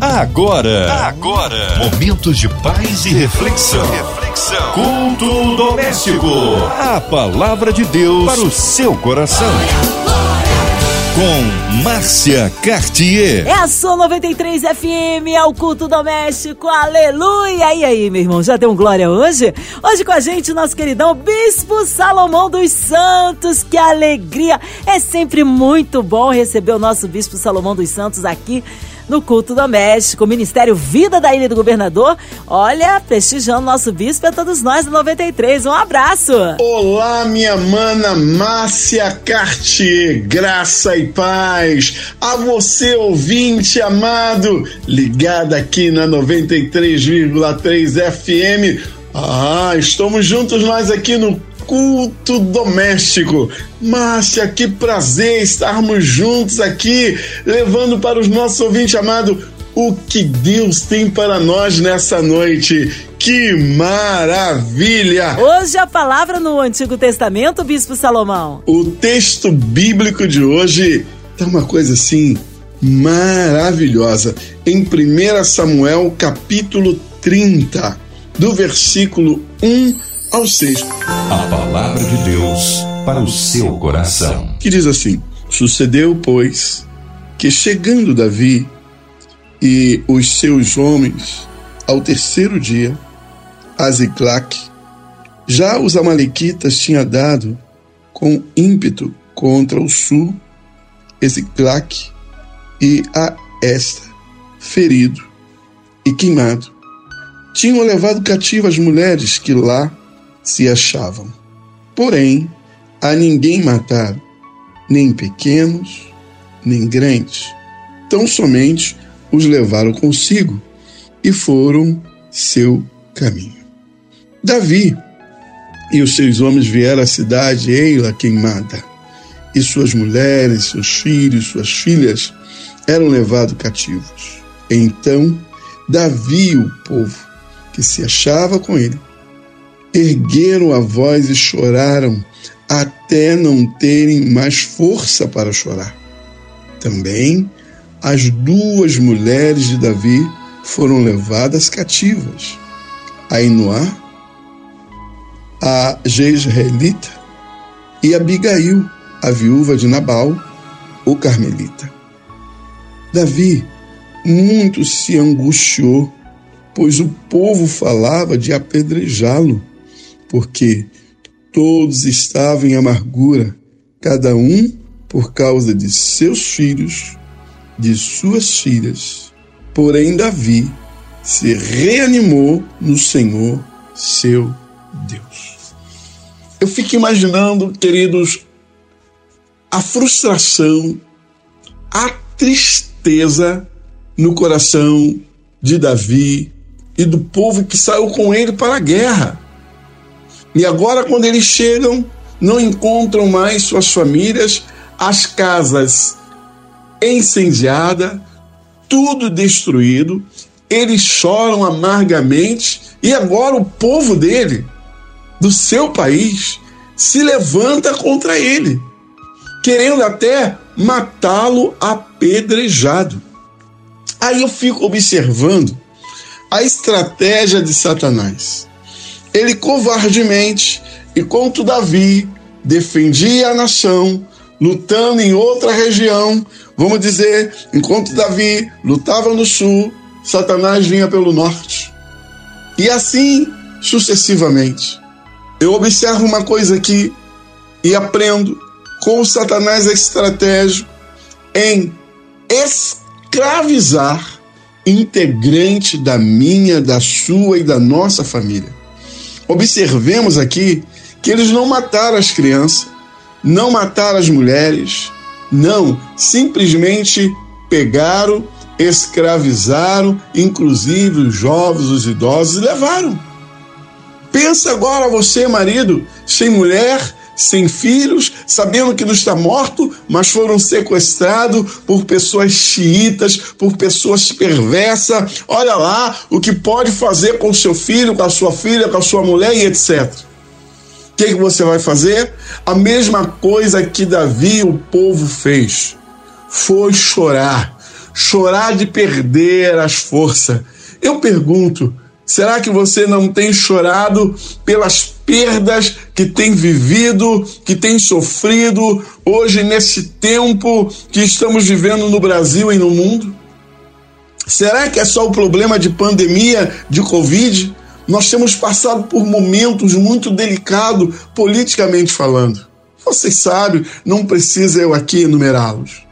Agora, agora, momentos de paz e reflexão. reflexão. Culto doméstico. A palavra de Deus para o seu coração. Com Márcia Cartier. É a sua 93 FM, é o culto doméstico, aleluia! E aí, meu irmão, já deu um glória hoje? Hoje com a gente, nosso queridão Bispo Salomão dos Santos, que alegria! É sempre muito bom receber o nosso Bispo Salomão dos Santos aqui no culto doméstico, Ministério Vida da Ilha do Governador. Olha, prestigiando nosso bispo a todos nós do 93. Um abraço. Olá, minha mana Márcia Cartier, graça e paz. A você, ouvinte amado, ligada aqui na 93,3 FM. Ah, estamos juntos nós aqui no culto doméstico. Márcia, que prazer estarmos juntos aqui, levando para os nossos ouvintes amados o que Deus tem para nós nessa noite. Que maravilha! Hoje a palavra no Antigo Testamento, Bispo Salomão. O texto bíblico de hoje tá uma coisa assim maravilhosa. Em 1 Samuel, capítulo 30, do versículo 1 ao 6. A palavra de Deus para o seu coração. Que diz assim: Sucedeu, pois, que chegando Davi e os seus homens ao terceiro dia, a Ziclac, já os amalequitas tinha dado com ímpeto contra o sul, Ziclac e a esta, ferido e queimado. Tinham levado cativo as mulheres que lá se achavam. Porém, a ninguém mataram, nem pequenos, nem grandes. Tão somente os levaram consigo e foram seu caminho. Davi e os seus homens vieram à cidade Eila queimada, e suas mulheres, seus filhos, suas filhas eram levados cativos. Então, Davi o povo que se achava com ele ergueram a voz e choraram até não terem mais força para chorar. Também as duas mulheres de Davi foram levadas cativas. A Inoá, a Jezreelita e Abigail, a viúva de Nabal, o Carmelita. Davi muito se angustiou, pois o povo falava de apedrejá-lo porque todos estavam em amargura, cada um por causa de seus filhos, de suas filhas. Porém, Davi se reanimou no Senhor, seu Deus. Eu fico imaginando, queridos, a frustração, a tristeza no coração de Davi e do povo que saiu com ele para a guerra. E agora, quando eles chegam, não encontram mais suas famílias, as casas incendiadas, tudo destruído. Eles choram amargamente e agora o povo dele, do seu país, se levanta contra ele, querendo até matá-lo apedrejado. Aí eu fico observando a estratégia de Satanás ele covardemente, enquanto Davi defendia a nação, lutando em outra região, vamos dizer, enquanto Davi lutava no sul, Satanás vinha pelo norte. E assim sucessivamente. Eu observo uma coisa aqui e aprendo como Satanás é estratégico em escravizar integrante da minha, da sua e da nossa família. Observemos aqui que eles não mataram as crianças, não mataram as mulheres, não, simplesmente pegaram, escravizaram, inclusive os jovens, os idosos, e levaram. Pensa agora você, marido, sem mulher, sem filhos, sabendo que não está morto, mas foram sequestrados por pessoas xiitas, por pessoas perversas. Olha lá o que pode fazer com o seu filho, com a sua filha, com a sua mulher e etc. O que, que você vai fazer? A mesma coisa que Davi, o povo, fez. Foi chorar chorar de perder as forças. Eu pergunto, será que você não tem chorado pelas perdas que tem vivido, que tem sofrido hoje nesse tempo que estamos vivendo no Brasil e no mundo? Será que é só o problema de pandemia, de Covid? Nós temos passado por momentos muito delicados, politicamente falando. Vocês sabem, não precisa eu aqui enumerá-los.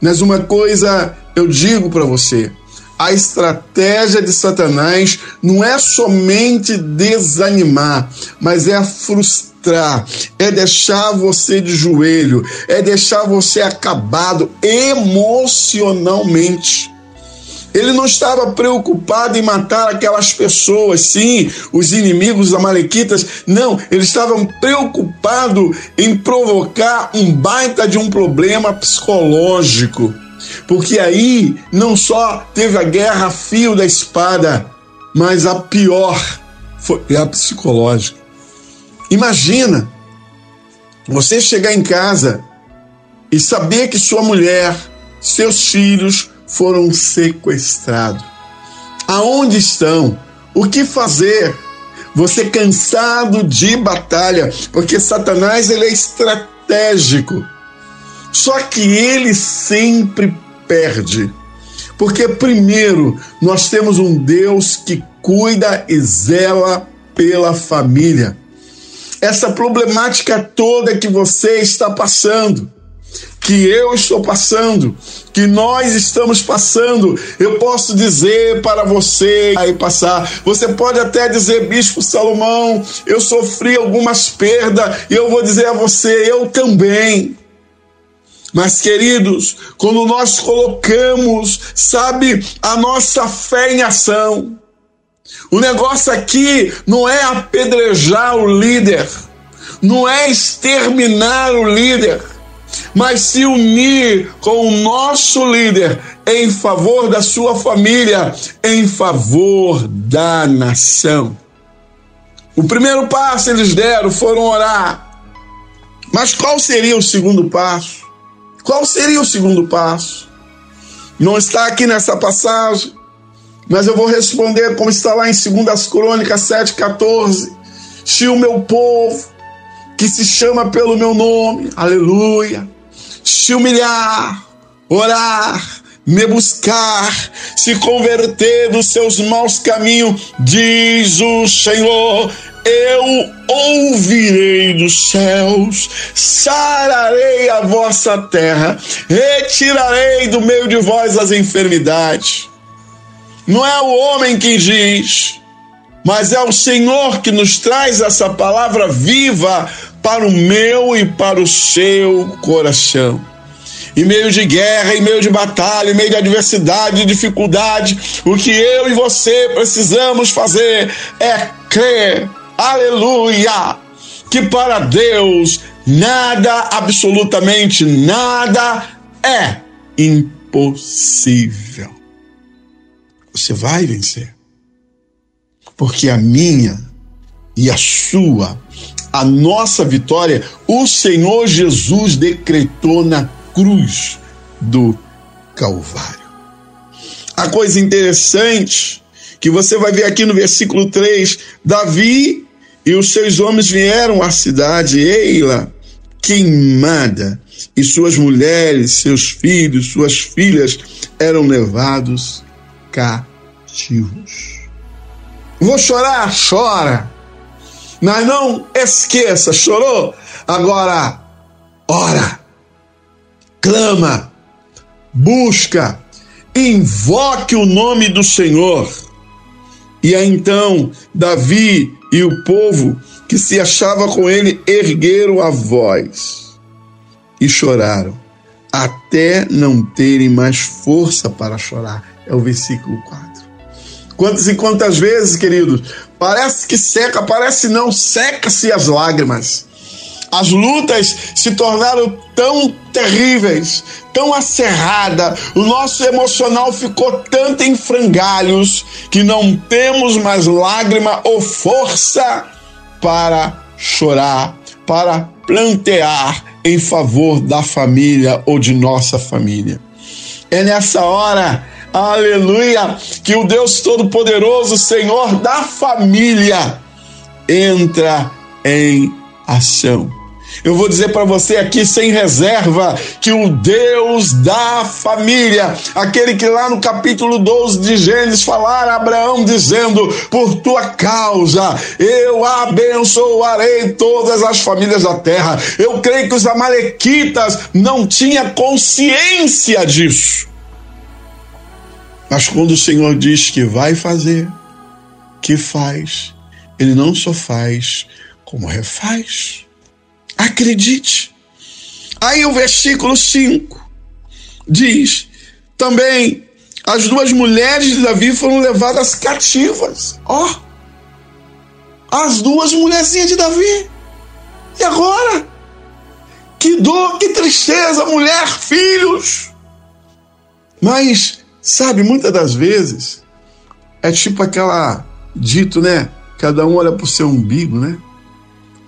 Mas uma coisa eu digo para você: a estratégia de Satanás não é somente desanimar, mas é frustrar, é deixar você de joelho, é deixar você acabado emocionalmente. Ele não estava preocupado em matar aquelas pessoas, sim, os inimigos amalequitas. Não, ele estava preocupado em provocar um baita de um problema psicológico. Porque aí não só teve a guerra a fio da espada, mas a pior foi a psicológica. Imagina você chegar em casa e saber que sua mulher, seus filhos, foram sequestrados. Aonde estão? O que fazer? Você cansado de batalha, porque Satanás ele é estratégico. Só que ele sempre perde. Porque primeiro, nós temos um Deus que cuida e zela pela família. Essa problemática toda que você está passando, que eu estou passando, que nós estamos passando, eu posso dizer para você aí passar. Você pode até dizer, Bispo Salomão, eu sofri algumas perdas, e eu vou dizer a você, eu também. Mas, queridos, quando nós colocamos, sabe, a nossa fé em ação, o negócio aqui não é apedrejar o líder, não é exterminar o líder mas se unir com o nosso líder em favor da sua família, em favor da nação. O primeiro passo eles deram foram orar. Mas qual seria o segundo passo? Qual seria o segundo passo? Não está aqui nessa passagem, mas eu vou responder como está lá em 2 Crônicas 7,14. Se o meu povo, que se chama pelo meu nome, aleluia, se humilhar, orar, me buscar, se converter dos seus maus caminhos, diz o Senhor, eu ouvirei dos céus, sararei a vossa terra, retirarei do meio de vós as enfermidades. Não é o homem que diz, mas é o Senhor que nos traz essa palavra viva para o meu e para o seu coração. Em meio de guerra, em meio de batalha, em meio de adversidade, de dificuldade, o que eu e você precisamos fazer é crer, aleluia, que para Deus nada, absolutamente nada é impossível. Você vai vencer, porque a minha e a sua a nossa vitória, o Senhor Jesus decretou na cruz do Calvário. A coisa interessante que você vai ver aqui no versículo 3: Davi e os seus homens vieram à cidade, Eila, queimada, e suas mulheres, seus filhos, suas filhas eram levados cativos. Vou chorar? Chora. Mas não esqueça, chorou? Agora, ora, clama, busca, invoque o nome do Senhor. E aí então Davi e o povo que se achava com ele ergueram a voz e choraram, até não terem mais força para chorar. É o versículo 4. Quantas e quantas vezes, queridos, Parece que seca, parece não, seca-se as lágrimas. As lutas se tornaram tão terríveis, tão acerrada, o nosso emocional ficou tanto em frangalhos que não temos mais lágrima ou força para chorar, para plantear em favor da família ou de nossa família. É nessa hora, aleluia, que o Deus Todo-Poderoso, Senhor da família, entra em ação. Eu vou dizer para você aqui sem reserva que o Deus da família, aquele que lá no capítulo 12 de Gênesis falara a Abraão dizendo: Por tua causa eu abençoarei todas as famílias da terra. Eu creio que os Amalequitas não tinham consciência disso. Mas quando o Senhor diz que vai fazer, que faz, ele não só faz, como refaz. Acredite. Aí o versículo 5 diz: também as duas mulheres de Davi foram levadas cativas. Ó, oh, as duas mulherzinhas de Davi. E agora? Que dor, que tristeza, mulher, filhos. Mas, sabe, muitas das vezes é tipo aquela dito, né? Cada um olha para o seu umbigo, né?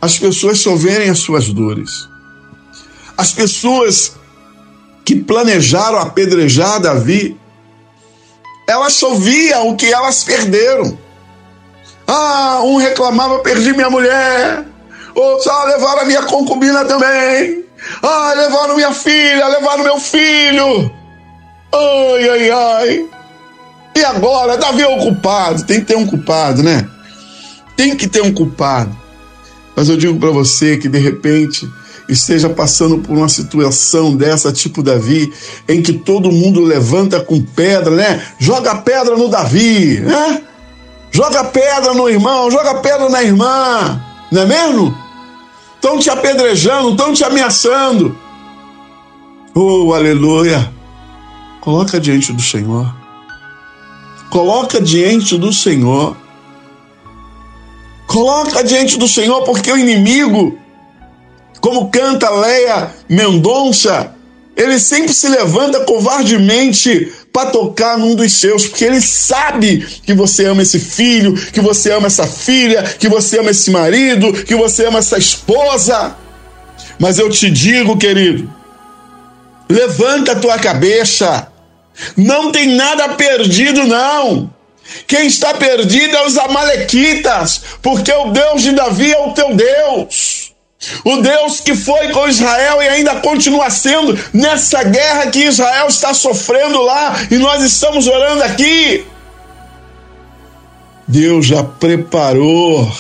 As pessoas só verem as suas dores. As pessoas que planejaram apedrejar Davi, elas só viam o que elas perderam. Ah, um reclamava, perdi minha mulher. Outros, ah, levaram a minha concubina também. Ah, levaram minha filha, levaram meu filho. Ai, ai, ai. E agora? Davi é o culpado. Tem que ter um culpado, né? Tem que ter um culpado. Mas eu digo para você que de repente esteja passando por uma situação dessa, tipo Davi, em que todo mundo levanta com pedra, né? Joga pedra no Davi, né? Joga pedra no irmão, joga pedra na irmã, não é mesmo? Estão te apedrejando, estão te ameaçando. Oh, aleluia! Coloca diante do Senhor. Coloca diante do Senhor. Coloca diante do Senhor, porque o inimigo, como canta Leia Mendonça, ele sempre se levanta covardemente para tocar num dos seus, porque ele sabe que você ama esse filho, que você ama essa filha, que você ama esse marido, que você ama essa esposa. Mas eu te digo, querido, levanta a tua cabeça. Não tem nada perdido, não. Quem está perdido é os Amalequitas, porque o Deus de Davi é o teu Deus. O Deus que foi com Israel e ainda continua sendo nessa guerra que Israel está sofrendo lá e nós estamos orando aqui. Deus já preparou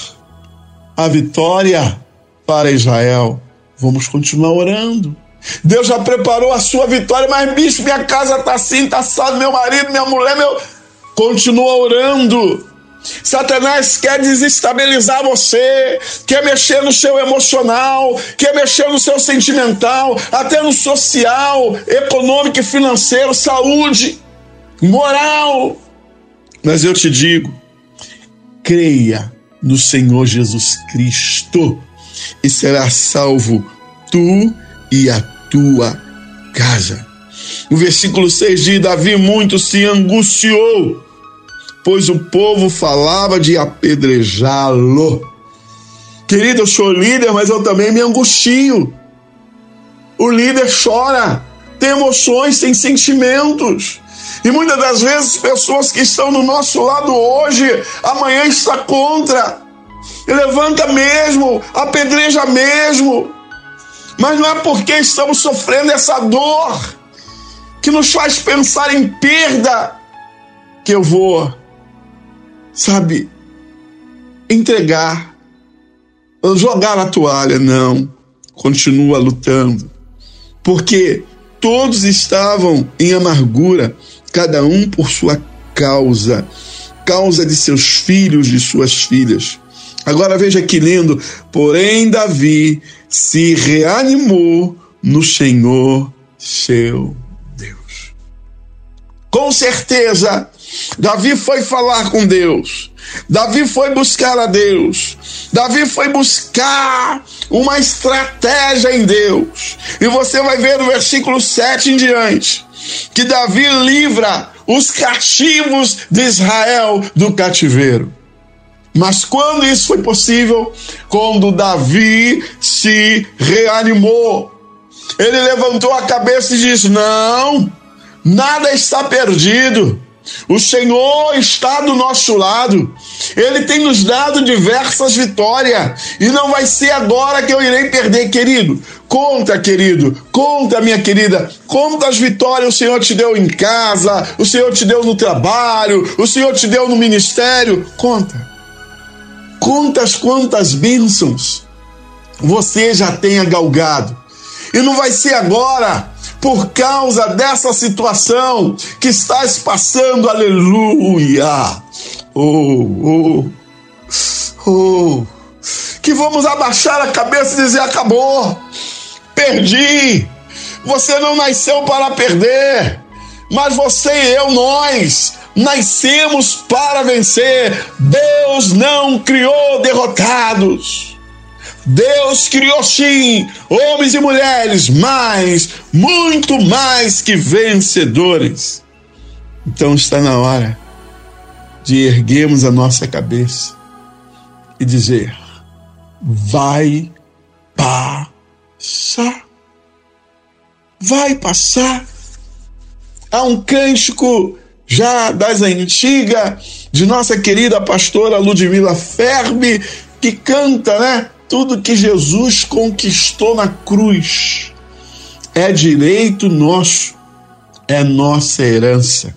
a vitória para Israel. Vamos continuar orando. Deus já preparou a sua vitória, mas bicho, minha casa está assim, está assado, meu marido, minha mulher, meu Continua orando. Satanás quer desestabilizar você, quer mexer no seu emocional, quer mexer no seu sentimental, até no social, econômico e financeiro, saúde, moral. Mas eu te digo, creia no Senhor Jesus Cristo e será salvo tu e a tua casa. O versículo 6 diz: Davi muito se angustiou pois o povo falava de apedrejá-lo. Querido, eu sou líder, mas eu também me angustio. O líder chora, tem emoções, tem sentimentos. E muitas das vezes pessoas que estão do nosso lado hoje, amanhã está contra. E levanta mesmo, apedreja mesmo. Mas não é porque estamos sofrendo essa dor que nos faz pensar em perda que eu vou sabe, entregar, jogar a toalha, não. Continua lutando. Porque todos estavam em amargura, cada um por sua causa, causa de seus filhos, de suas filhas. Agora veja que lindo. Porém, Davi se reanimou no Senhor seu Deus. Com certeza, Davi foi falar com Deus. Davi foi buscar a Deus. Davi foi buscar uma estratégia em Deus. E você vai ver no versículo 7 em diante que Davi livra os cativos de Israel do cativeiro. Mas quando isso foi possível? Quando Davi se reanimou. Ele levantou a cabeça e disse: Não, nada está perdido. O Senhor está do nosso lado. Ele tem nos dado diversas vitórias. E não vai ser agora que eu irei perder, querido. Conta, querido. Conta, minha querida. Quantas vitórias o Senhor te deu em casa, o Senhor te deu no trabalho, o Senhor te deu no ministério. Conta. Contas quantas bênçãos você já tenha galgado. E não vai ser agora por causa dessa situação que estás passando, aleluia. Oh, oh, oh. Que vamos abaixar a cabeça e dizer: acabou, perdi. Você não nasceu para perder, mas você e eu, nós, nascemos para vencer. Deus não criou derrotados. Deus criou sim homens e mulheres, mais, muito mais que vencedores. Então está na hora de erguermos a nossa cabeça e dizer: vai passar. Vai passar. Há um cântico já das antigas de nossa querida pastora Ludmila Ferbe que canta, né? Tudo que Jesus conquistou na cruz é direito nosso, é nossa herança.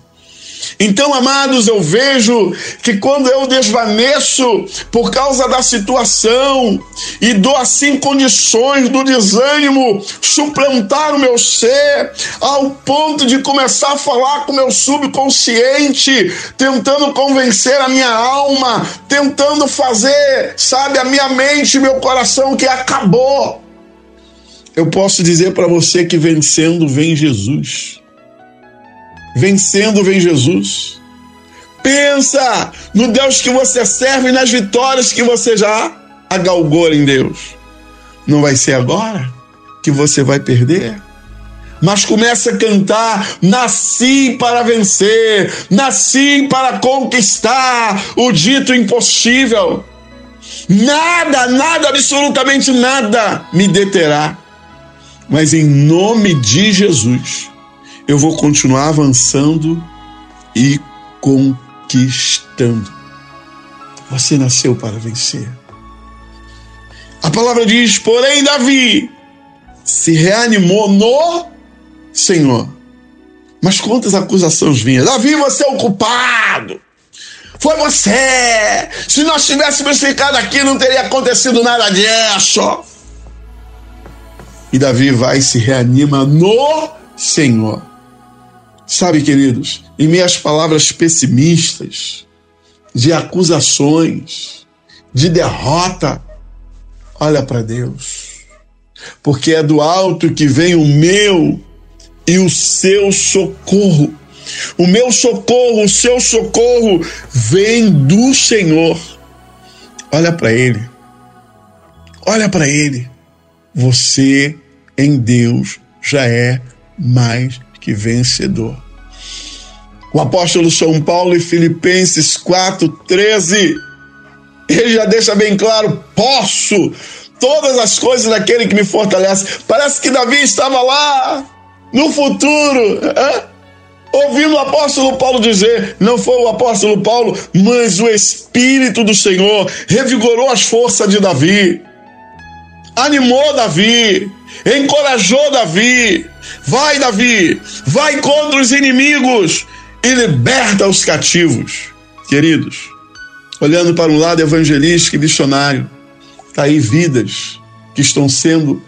Então, amados, eu vejo que quando eu desvaneço por causa da situação e dou assim condições do desânimo suplantar o meu ser, ao ponto de começar a falar com o meu subconsciente, tentando convencer a minha alma, tentando fazer, sabe, a minha mente, meu coração que acabou. Eu posso dizer para você que vencendo vem Jesus. Vencendo vem Jesus. Pensa no Deus que você serve e nas vitórias que você já agalgou em Deus. Não vai ser agora que você vai perder. Mas comece a cantar: Nasci para vencer, nasci para conquistar o dito impossível. Nada, nada, absolutamente nada me deterá. Mas em nome de Jesus, eu vou continuar avançando e conquistando. Você nasceu para vencer. A palavra diz: porém, Davi se reanimou no Senhor. Mas quantas acusações vinham? Davi, você é o culpado. Foi você. Se nós tivéssemos ficado aqui, não teria acontecido nada disso. E Davi vai e se reanima no Senhor. Sabe, queridos, em minhas palavras pessimistas, de acusações, de derrota, olha para Deus, porque é do alto que vem o meu e o seu socorro. O meu socorro, o seu socorro vem do Senhor. Olha para Ele, olha para Ele. Você em Deus já é mais que vencedor. O apóstolo São Paulo em Filipenses 4:13, ele já deixa bem claro: posso todas as coisas daquele que me fortalece. Parece que Davi estava lá no futuro, ouvindo o apóstolo Paulo dizer: não foi o apóstolo Paulo, mas o Espírito do Senhor revigorou as forças de Davi, animou Davi, encorajou Davi. Vai, Davi, vai contra os inimigos e liberta os cativos. Queridos, olhando para um lado evangelístico e missionário, está aí vidas que estão sendo,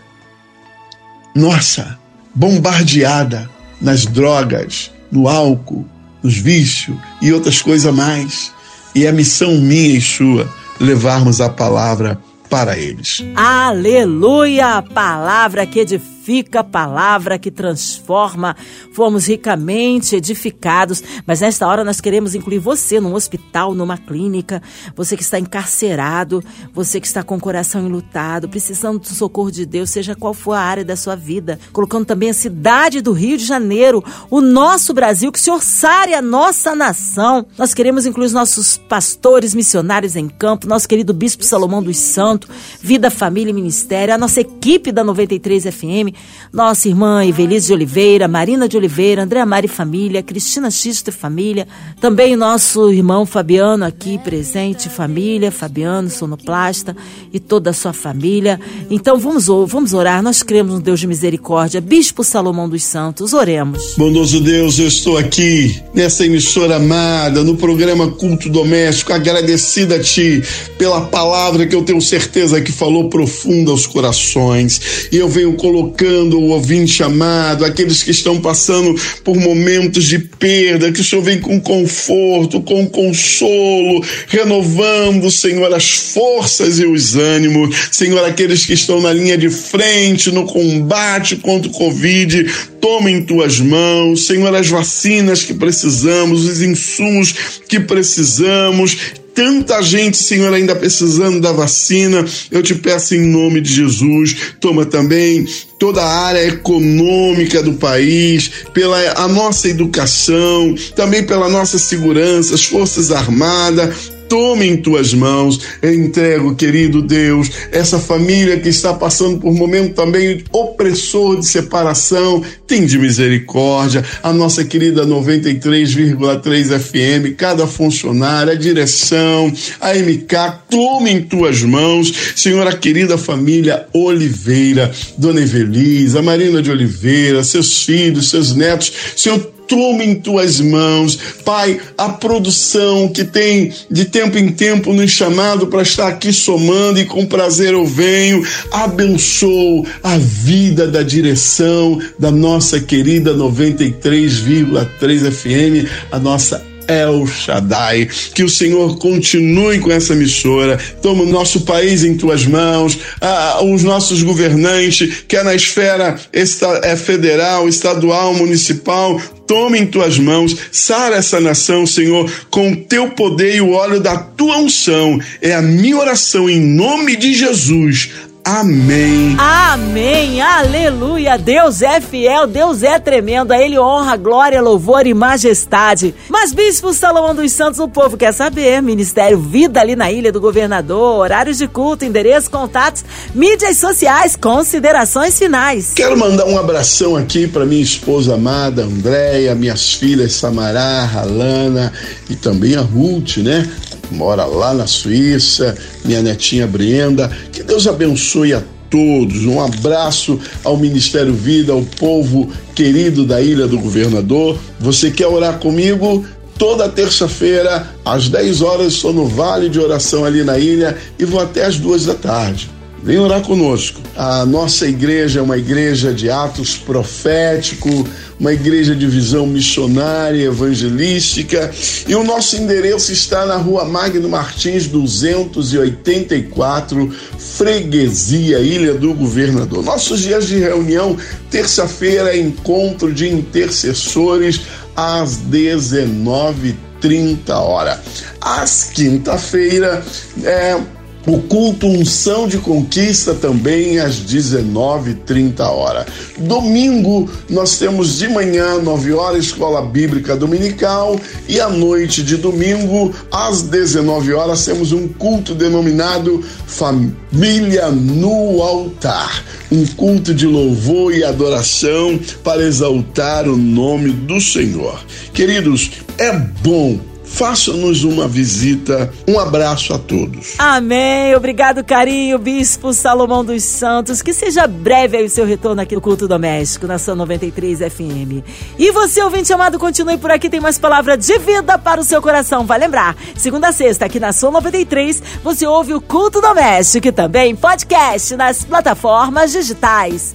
nossa, bombardeada nas drogas, no álcool, nos vícios e outras coisas mais. E é missão minha e sua levarmos a palavra para eles. Aleluia! Palavra que edifica edifica, a palavra que transforma. Fomos ricamente edificados, mas nesta hora nós queremos incluir você num hospital, numa clínica, você que está encarcerado, você que está com o coração enlutado, precisando do socorro de Deus, seja qual for a área da sua vida. Colocando também a cidade do Rio de Janeiro, o nosso Brasil, que o Senhor sare a nossa nação. Nós queremos incluir os nossos pastores, missionários em campo, nosso querido Bispo Salomão dos Santos, Vida, Família e Ministério, a nossa equipe da 93 FM, nossa irmã Evelise de Oliveira, Marina de Oliveira, Andréa Mari Família, Cristina Xisto Família, também nosso irmão Fabiano aqui presente, família, Fabiano, sonoplasta e toda a sua família. Então vamos, vamos orar, nós cremos no Deus de misericórdia. Bispo Salomão dos Santos, oremos. Bondoso Deus, eu estou aqui nessa emissora amada, no programa Culto Doméstico, agradecida a Ti pela palavra que eu tenho certeza que falou profunda aos corações. E eu venho colocando o ouvinte amado, aqueles que estão passando por momentos de perda, que o Senhor vem com conforto, com consolo, renovando, Senhor, as forças e os ânimos. Senhor, aqueles que estão na linha de frente no combate contra o Covid, toma em tuas mãos, Senhor, as vacinas que precisamos, os insumos que precisamos, tanta gente, Senhor, ainda precisando da vacina. Eu te peço em nome de Jesus, toma também toda a área econômica do país, pela a nossa educação, também pela nossa segurança, as Forças Armadas, tome em tuas mãos. Entrego, querido Deus, essa família que está passando por um momento também opressor de separação. Tem de misericórdia. A nossa querida 93,3 FM, cada funcionário, a direção, a MK, tome em tuas mãos. Senhora querida família Oliveira, Dona Evelise, a Marina de Oliveira, seus filhos, seus netos. Senhor, toma em tuas mãos, Pai, a produção que tem de tempo em tempo nos chamado para estar aqui somando e com prazer eu venho, abençoo a vida da direção da nossa querida 93,3 FM, a nossa El Shaddai. Que o Senhor continue com essa emissora. Toma o nosso país em tuas mãos, ah, os nossos governantes, quer na esfera esta, é federal, estadual, municipal. Toma em tuas mãos, sara essa nação, Senhor, com teu poder e o óleo da tua unção. É a minha oração em nome de Jesus. Amém. Amém. Aleluia. Deus é fiel, Deus é tremendo. A Ele honra, glória, louvor e majestade. Mas, Bispo Salomão dos Santos, o povo quer saber. Ministério Vida ali na Ilha do Governador, horários de culto, endereço, contatos, mídias sociais, considerações finais. Quero mandar um abração aqui para minha esposa amada, Andréia, minhas filhas Samará, Alana e também a Ruth, né? Mora lá na Suíça, minha netinha Brenda. Que Deus abençoe a todos. Um abraço ao Ministério Vida, ao povo querido da Ilha do Governador. Você quer orar comigo? Toda terça-feira, às 10 horas, estou no Vale de Oração ali na ilha e vou até às duas da tarde. Vem orar conosco. A nossa igreja é uma igreja de atos profético, uma igreja de visão missionária, evangelística, e o nosso endereço está na Rua Magno Martins 284, Freguesia, Ilha do Governador. Nossos dias de reunião, terça-feira, encontro de intercessores às 19h30 hora. Às quinta-feira, é o culto Unção de Conquista também às 19h30 horas. Domingo nós temos de manhã, 9 horas, Escola Bíblica Dominical e à noite de domingo, às 19 horas, temos um culto denominado Família no Altar. Um culto de louvor e adoração para exaltar o nome do Senhor. Queridos, é bom faça-nos uma visita. Um abraço a todos. Amém. Obrigado, carinho, Bispo Salomão dos Santos. Que seja breve aí o seu retorno aqui no Culto Doméstico, na sua 93 FM. E você, ouvinte amado, continue por aqui, tem mais palavra de vida para o seu coração. Vai lembrar, segunda a sexta, aqui na sua 93, você ouve o Culto Doméstico e também podcast nas plataformas digitais.